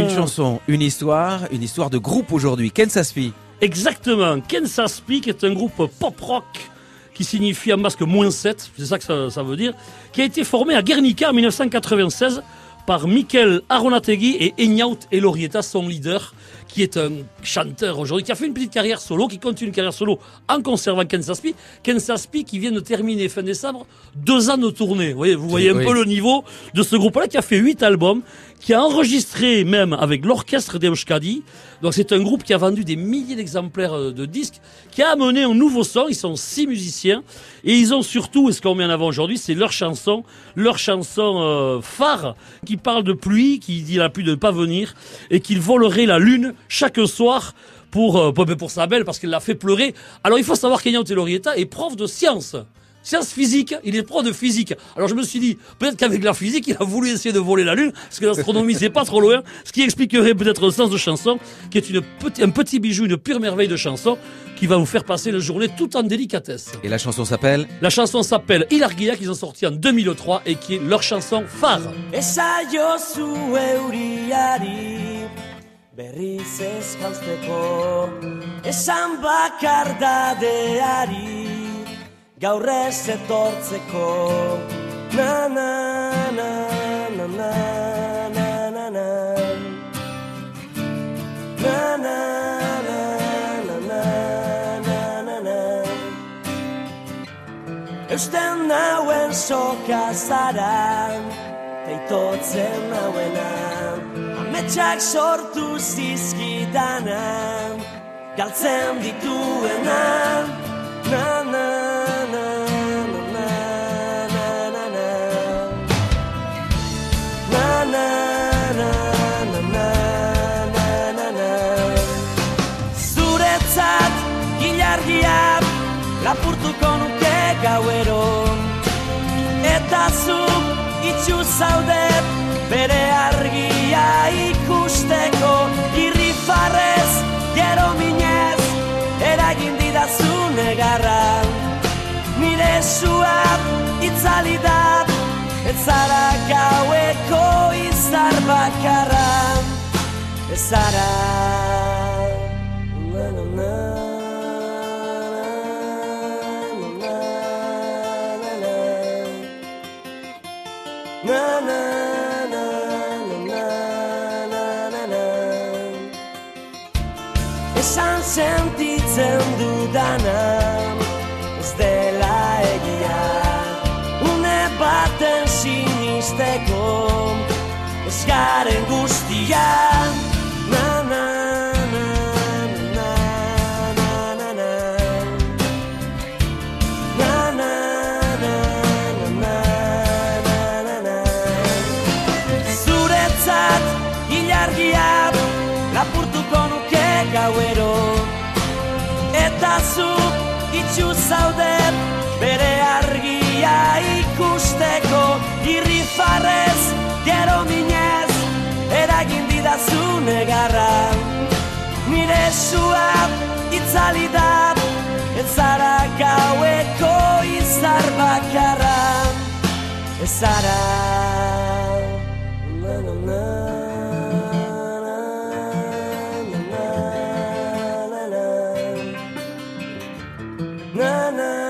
Une chanson, une histoire, une histoire de groupe aujourd'hui. Ken Saspi. Exactement. Kansas Peak est un groupe pop-rock qui signifie en masque moins 7, c'est ça que ça, ça veut dire, qui a été formé à Guernica en 1996 par Mikel Aronategui et Enyaunt Elorieta, son leader, qui est un chanteur aujourd'hui, qui a fait une petite carrière solo, qui continue une carrière solo en conservant Ken Saspi. Ken Saspi qui vient de terminer fin décembre deux ans de tournée. Vous voyez, vous voyez un Oui. peu le niveau de ce groupe-là qui a fait huit albums, qui a enregistré même avec l'orchestre d'Euskadi. Donc c'est un groupe qui a vendu des milliers d'exemplaires euh, de disques, qui a amené un nouveau son. Ils sont six musiciens et ils ont surtout, et ce qu'on met en avant aujourd'hui, c'est leur chanson, leur chanson euh, phare qui parle de pluie, qui dit la pluie de ne pas venir et qu'il volerait la lune chaque soir pour, euh, pour, sa belle parce qu'elle l'a fait pleurer. Alors il faut savoir qu'Enyant Telorieta est prof de sciences. Sciences physiques, il est prof de physique. Alors je me suis dit, peut-être qu'avec la physique, il a voulu essayer de voler la Lune, parce que l'astronomie, c'est pas trop loin, ce qui expliquerait peut-être le sens de chanson, qui est une petit, un petit bijou, une pure merveille de chanson, qui va vous faire passer la journée tout en délicatesse. Et la chanson s'appelle? La chanson s'appelle Ilargia, qu'ils ont sorti en 2003, et qui est leur chanson phare. Berriz ez jausteko Esan bakardadeari gaur ez etortzeko Na na na na na na na na Na na Eusten nauen soka zara Teitotzen nauena Ametsak sortu zizkidana Galtzen dituena Na na na gilargia lapurtuko nuke gauero. Eta zuk itxu zaude bere argia ikusteko Irri farrez, gero minez, eragin didazu negarra. Nire suat itzali da, ez zara gaueko izar bakarra. Ez zara na, na, na, na, na, na, na. Esan sentitzen dudana Ez dela egia Une baten sinisteko Ez garen guztian nuke gauero. Eta zuk itxu zaude bere argia ikusteko. Irri farrez, gero minez, eragin didazu negarra. Nire sua itzali da, ez zara gaueko izar bakarra. Ez zara na na.